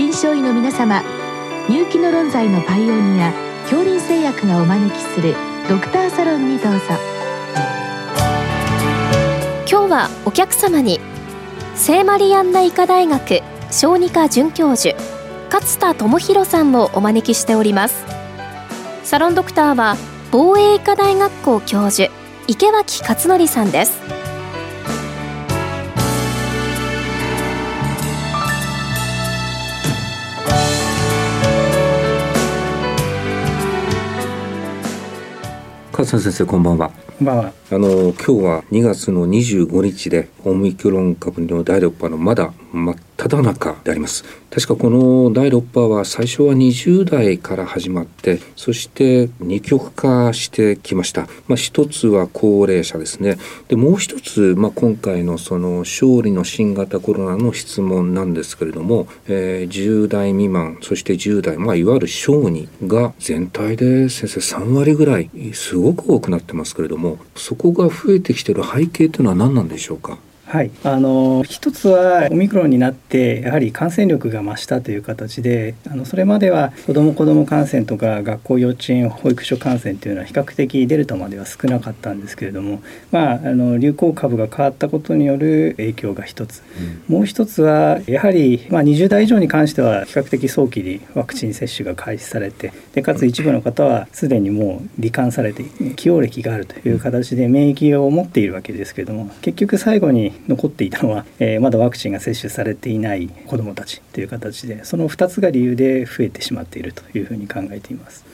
臨床医の皆様入気の論剤のパイオニア恐林製薬がお招きするドクターサロンにどうぞ。今日はお客様に聖マリアンナ医科大学小児科准教授勝田智博さんをお招きしております。サロンドクターは防衛医科大学校教授池脇勝則さんです。勝田先生こんばんは。こんばんは。あの今日は2月の25日でオミクロン株の第6波のまだ真っ只中であります。確かこの第6波は最初は20代から始まってそして二極化してきました、まあ、一つは高齢者ですね。でもう一つ、まあ、今回のその勝利の新型コロナの質問なんですけれども、えー、10代未満そして10代、まあ、いわゆる小児が全体で先生3割ぐらいすごく多くなってますけれどもそこが増えてきてる背景というのは何なんでしょうか？はい、あの一つはオミクロンになってやはり感染力が増したという形であのそれまでは子ども子ども感染とか学校幼稚園保育所感染というのは比較的デルタまでは少なかったんですけれども、まあ、あの流行株が変わったことによる影響が一つ、うん、もう一つはやはり、まあ、20代以上に関しては比較的早期にワクチン接種が開始されてでかつ一部の方はすでにもう罹患されて起用歴があるという形で免疫を持っているわけですけれども結局最後に残っていたのは、えー、まだワクチンが接種されていない子どもたちという形でその2つが理由で増えてしまっているというふうに考えています。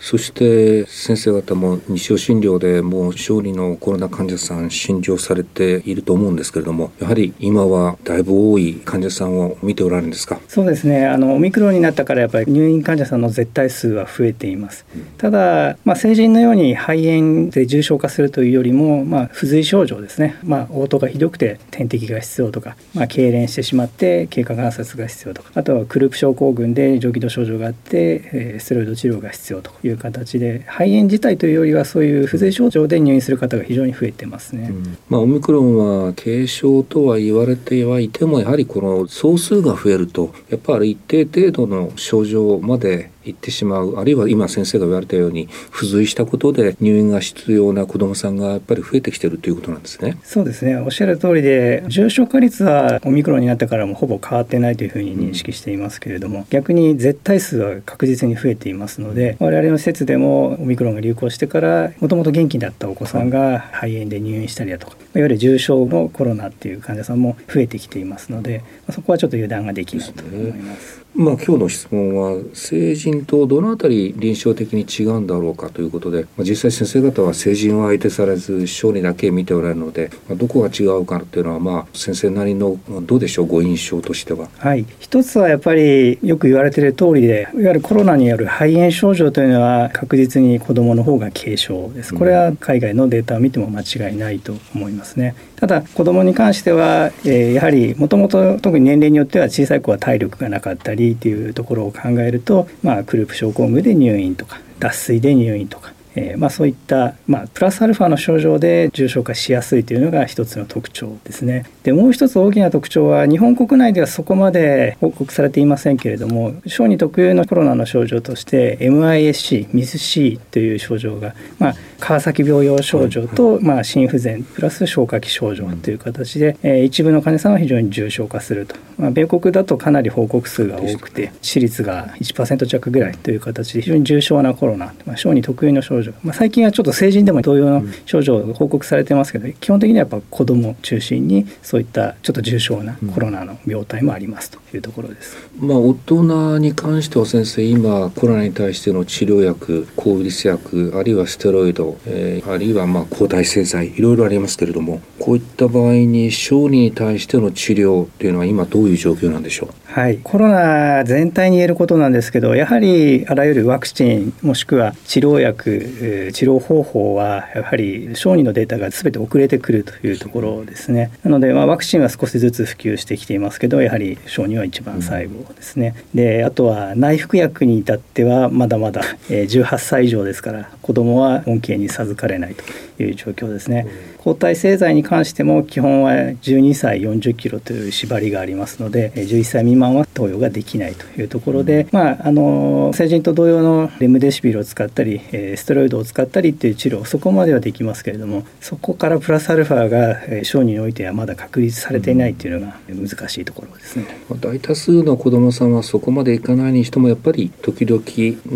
そして先生方も日曜診療でもう小児のコロナ患者さん診療されていると思うんですけれどもやはり今はだいぶ多い患者さんを見ておられるんですか？そうですね。あのオミクロンになったからやっぱり入院患者さんの絶対数は増えています、うん、ただ、まあ、成人のように肺炎で重症化するというよりも、まあ、不随症状ですね、まあ、嘔吐がひどくて点滴が必要とか、まあ、痙攣してしまって経過観察が必要とかあとはクループ症候群で上気道症状があって、えー、ステロイド治療が必要という形で肺炎自体というよりはそういう不随症状で入院する方が非常に増えてますね、うん、まあ、オミクロンは軽症とは言われてはいてもやはりこの総数が増えるとやっぱり一定程度の症状まで行ってしまうあるいは今先生が言われたように付随したことで入院が必要な子どもさんがやっぱり増えてきてるということなんですね。そうですねおっしゃる通りで重症化率はオミクロンになってからもほぼ変わってないというふうに認識していますけれども、うん、逆に絶対数は確実に増えていますので我々の施設でもオミクロンが流行してからもともと元気だったお子さんが肺炎で入院したりだとかいわゆる重症のコロナっていう患者さんも増えてきていますのでそこはちょっと油断ができないと思います。まあ、今日の質問は成人とどのあたり臨床的に違うんだろうかということで、まあ、実際先生方は成人は相手されず小児だけ見ておられるので、まあ、どこが違うかというのはまあ先生なりのどうでしょうご印象としては。はい、一つはやっぱりよく言われている通りでいわゆるコロナによる肺炎症状というのは確実に子どもの方が軽症です。これは海外のデータを見ても間違いないと思いますね。ただ子どもに関しては、えー、やはりもともと特に年齢によっては小さい子は体力がなかったりっていうところを考えると、まあ、クループ症候群で入院とか脱水で入院とかえー、まあ、そういった、まあ、プラスアルファの症状で重症化しやすいというのが一つの特徴ですね。でもう一つ大きな特徴は日本国内ではそこまで報告されていませんけれども小児特有のコロナの症状として MISC ミス C という症状が、まあ、川崎病用症状と、まあ、心不全プラス消化器症状という形で、えー、一部の患者さんは非常に重症化すると、まあ、米国だとかなり報告数が多くて致死率が1%弱ぐらいという形で非常に重症なコロナ、まあ、小児特有の症状、まあ、最近はちょっと成人でも同様の症状が報告されてますけど、基本的にはやっぱ子ども中心にそういったちょっと重症なコロナの病態もありますというところです。まあ、大人に関しては先生今コロナに対しての治療薬抗ウイルス薬あるいはステロイドえー、あるいはまあ抗体製剤いろいろありますけれどもこういった場合に小児に対しての治療というのは今どういう状況なんでしょう？はい、コロナ全体に言えることなんですけどやはりあらゆるワクチンもしくは治療薬治療方法はやはり小児のデータが全て遅れてくるというところですねなので、まあ、ワクチンは少しずつ普及してきていますけどやはり小児は一番最後ですね、であとは内服薬に至ってはまだまだ18歳以上ですから子どもは恩恵に授かれないという状況ですね。抗体製剤に関しても基本は12歳40キロという縛りがありますので11歳未満は投与ができないというところで、まあ、あの成人と同様のレムデシビルを使ったりステロイドを使ったりっていう治療そこまではできますけれどもそこからプラスアルファが小児においてはまだ確立されていないっていうのが難しいところですね。大多数の子どもさんはそこまでいかないにしてもやっぱり時々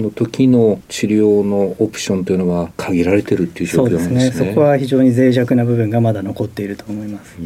の時の治療のオプションというのは限られてるっていう状況なんですね。そ、ね、こは非常に脆弱な部分がまだ残っていると思います。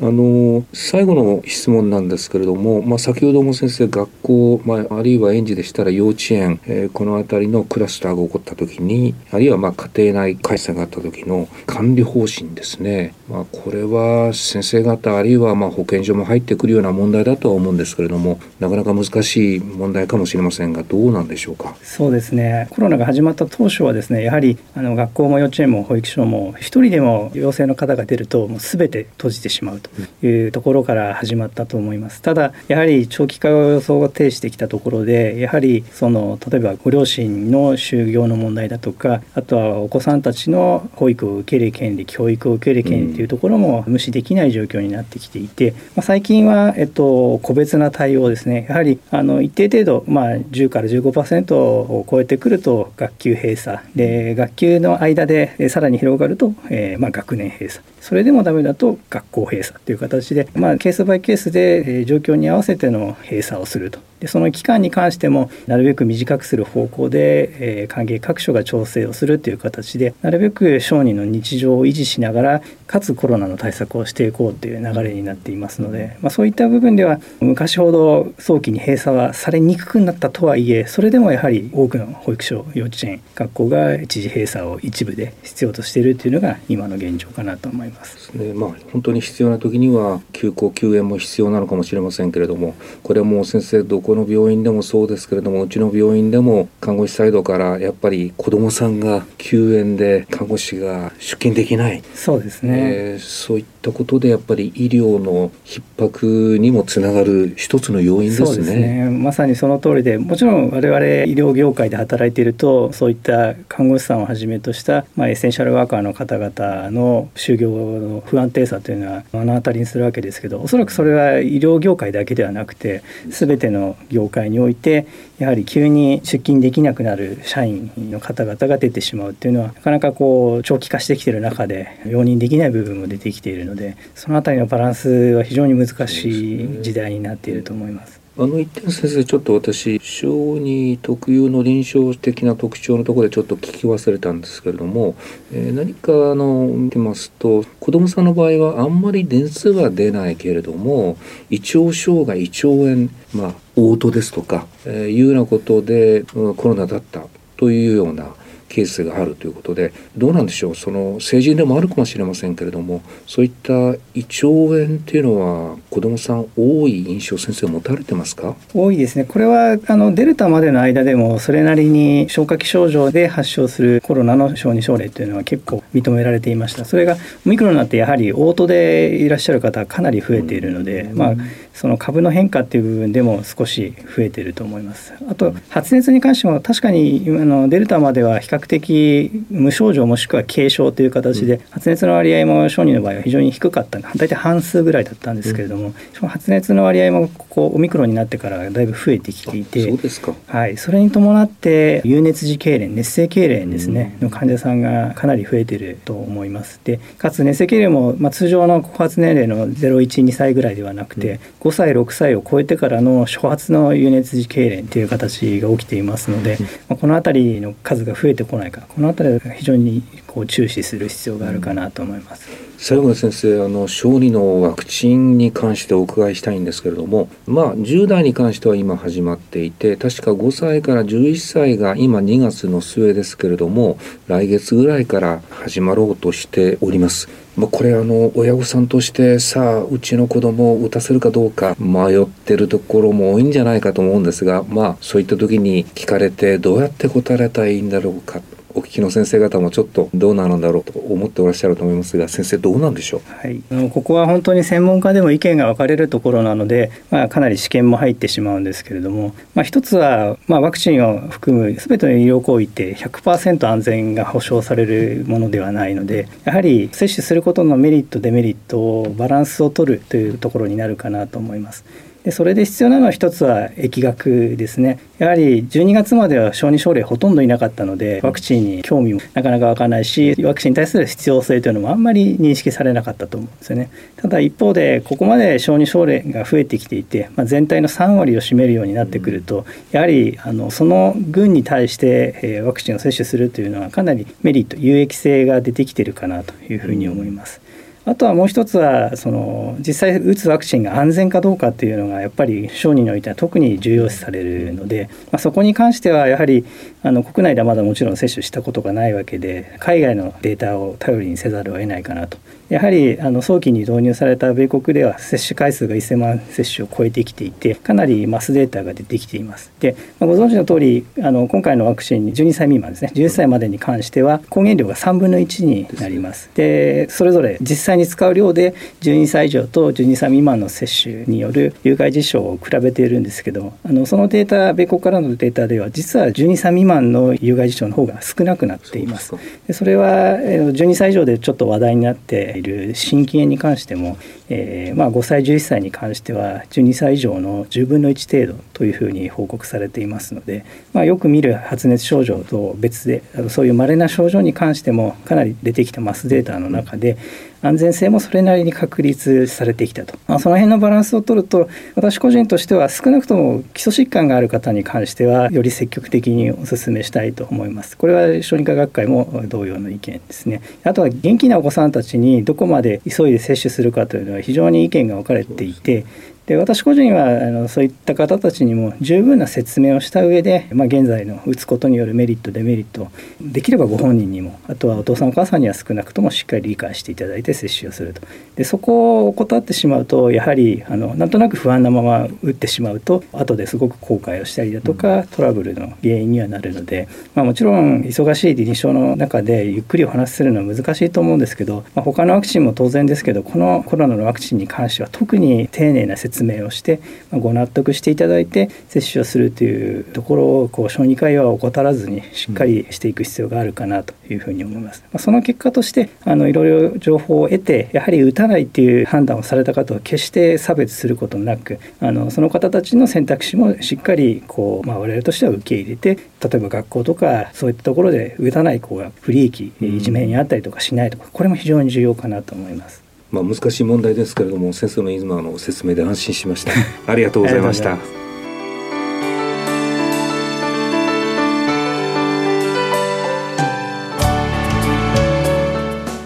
あの最後の質問なんですけれども、まあ、先ほども先生学校、まあ、あるいは園児でしたら幼稚園、えー、この辺りのクラスターが起こった時にあるいはまあ家庭内開催があった時の管理方針ですね、まあ、これは先生方あるいはまあ保健所も入ってくるような問題だとは思うんですけれどもなかなか難しい問題かもしれませんがどうなんでしょうか？そうですね。コロナが始まった当初はですねやはりあの学校も幼稚園も保育所も一人でも陽性の方が出るともう全て閉じてしまうというところから始まったと思います。ただやはり長期化を予想を呈してきたところでやはりその例えばご両親の就業の問題だとかあとはお子さんたちの保育を受ける権利教育を受ける権利というところも無視できない状況になってきていて、まあ、最近は、えっと、個別な対応ですね。やはりあの一定程度、まあ、10から15%を超えてくると学級閉鎖。で学級の間でさらに広がると、えーまあ、学年閉鎖。それでもダメだと学校閉鎖という形で、まあ、ケースバイケースで、え状況に合わせての閉鎖をすると。でその期間に関してもなるべく短くする方向で、えー、関係各所が調整をするという形でなるべく小児の日常を維持しながらかつコロナの対策をしていこうという流れになっていますので、まあ、そういった部分では昔ほど早期に閉鎖はされにくくなったとはいえそれでもやはり多くの保育所幼稚園学校が一時閉鎖を一部で必要としているというのが今の現状かなと思います。ねまあ、本当に必要な時には休校休園も必要なのかもしれませんけれどもこれはもう先生どこの病院でもそうですけれどもうちの病院でも看護師サイドからやっぱり子どもさんが休園で看護師が出勤できないそうですね、えー、そういったことでやっぱり医療の逼迫にもつながる一つの要因ですね。ねまさにその通りでもちろん我々医療業界で働いているとそういった看護師さんをはじめとした、まあ、エッセンシャルワーカーの方々の就業の不安定さというのは目の当たりにするわけですけどおそらくそれは医療業界だけではなくて全ての業界においてやはり急に出勤できなくなる社員の方々が出てしまうっていうのはなかなかこう長期化してきてる中で容認できない部分も出てきているのでその辺りのバランスは非常に難しい時代になっていると思います。あの一点先生ちょっと私小児特有の臨床的な特徴のところでちょっと聞き忘れたんですけれども、えー、何かあの見てますと子どもさんの場合はあんまり熱は出ないけれども胃腸障害胃腸炎まあ嘔吐ですとか、えー、いうようなことで、うん、コロナだったというようなケースがあるということでどうなんでしょう？その成人でもあるかもしれませんけれどもそういった胃腸炎っていうのは子どもさん多い印象先生持たれてますか？多いですね。これはあのデルタまでの間でもそれなりに消化器症状で発症するコロナの小児症例というのは結構認められていました。それがオミクロンになってやはりオートでいらっしゃる方はかなり増えているので、まあその株の変化っていう部分でも少し増えていると思います。あと発熱に関しても確かにあのデルタまでは比較的無症状もしくは軽症という形で、発熱の割合も小児の場合は非常に低かった大体半数ぐらいだったんですけれども、うん、発熱の割合もこうオミクロンになってからだいぶ増えてきていてそうですか、はい、それに伴って有熱時痙攣熱性痙攣ですね、の患者さんがかなり増えていると思います。でかつ熱性痙攣も、まあ、通常の後発年齢の012歳ぐらいではなくて、5歳6歳を超えてからの初発の有熱時痙攣という形が起きていますので、まあ、この辺りの数が増えてこないかこの辺りは非常にこう注視する必要があるかなと思います。最後に先生あの小児のワクチンに関してお伺いしたいんですけれどもまあ10代に関しては今始まっていて確か5歳から11歳が今2月の末ですけれども来月ぐらいから始まろうとしております。まあ、これあの親御さんとしてさあうちの子供を打たせるかどうか迷ってるところも多いんじゃないかと思うんですがまあそういった時に聞かれてどうやって答えたらいいんだろうかお聞きの先生方もちょっとどうなのだろうと思っておらっしゃると思いますが先生どうなんでしょう、はい、ここは本当に専門家でも意見が分かれるところなので、まあ、かなり試験も入ってしまうんですけれども、まあ、一つは、まあ、ワクチンを含む全ての医療行為って100%安全が保証されるものではないのでやはり接種することのメリットデメリットをバランスを取るというところになるかなと思います。でそれで必要なのは一つは疫学ですねやはり12月までは小児症例ほとんどいなかったのでワクチンに興味もなかなか湧かないしワクチンに対する必要性というのもあんまり認識されなかったと思うんですよねただ一方でここまで小児症例が増えてきていて、まあ、全体の3割を占めるようになってくるとやはりあのその群に対して、えワクチンを接種するというのはかなりメリット有益性が出てきてるかなというふうに思います。あとはもう一つはその実際打つワクチンが安全かどうかっていうのがやっぱり小児においては特に重要視されるので、まあ、そこに関してはやはりあの国内ではまだもちろん接種したことがないわけで海外のデータを頼りにせざるを得ないかなと。やはりあの早期に導入された米国では接種回数が1000万接種を超えてきていてかなりマスデータが出てきています。で、まあ、ご存知の通りあの今回のワクチン12歳未満ですね。11歳までに関しては抗原量が3分の1になります。でそれぞれ実際に使う量で12歳以上と12歳未満の接種による有害事象を比べているんですけどあのそのデータ米国からのデータでは実は12歳未満の有害事象の方が少なくなっています。でそれは12歳以上でちょっと話題になっている心筋炎に関しても、えー、まあ、5歳11歳に関しては12歳以上の10分の1程度というふうに報告されていますので、まあ、よく見る発熱症状と別でそういう稀な症状に関してもかなり出てきたマスデータの中で安全性もそれなりに確立されてきたと、まあ、その辺のバランスを取ると私個人としては少なくとも基礎疾患がある方に関してはより積極的にお勧めしたいと思います。これは小児科学会も同様の意見ですね。あとは元気なお子さんたちにどこまで急いで接種するかというのは非常に意見が分かれていてで私個人はあのそういった方たちにも十分な説明をした上で、まあ、現在の打つことによるメリットデメリットできればご本人にもあとはお父さんお母さんには少なくともしっかり理解していただいて接種をすると。でそこを怠ってしまうとやはりあのなんとなく不安なまま打ってしまうと後ですごく後悔をしたりだとかトラブルの原因にはなるので、まあ、もちろん忙しい臨床の中でゆっくりお話しするのは難しいと思うんですけど、まあ、他のワクチンも当然ですけどこのコロナのワクチンに関しては特に丁寧な説説明をして、まあ、ご納得していただいて接種をするというところをこう小児科医は怠らずにしっかりしていく必要があるかなというふうに思います。まあ、その結果としてあのいろいろ情報を得てやはり打たないっていう判断をされた方は決して差別することなくあのその方たちの選択肢もしっかりこう、まあ、我々としては受け入れて例えば学校とかそういったところで打たない子が不利益いじめにあったりとかしないとかこれも非常に重要かなと思います。まあ、難しい問題ですけれども先生の今の説明で安心しました。ありがとうございました。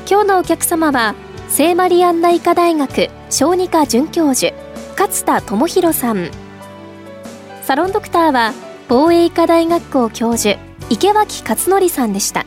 今日のお客様は聖マリアンナ医科大学小児科准教授勝田智博さん。サロンドクターは防衛医科大学校教授池脇勝則さんでした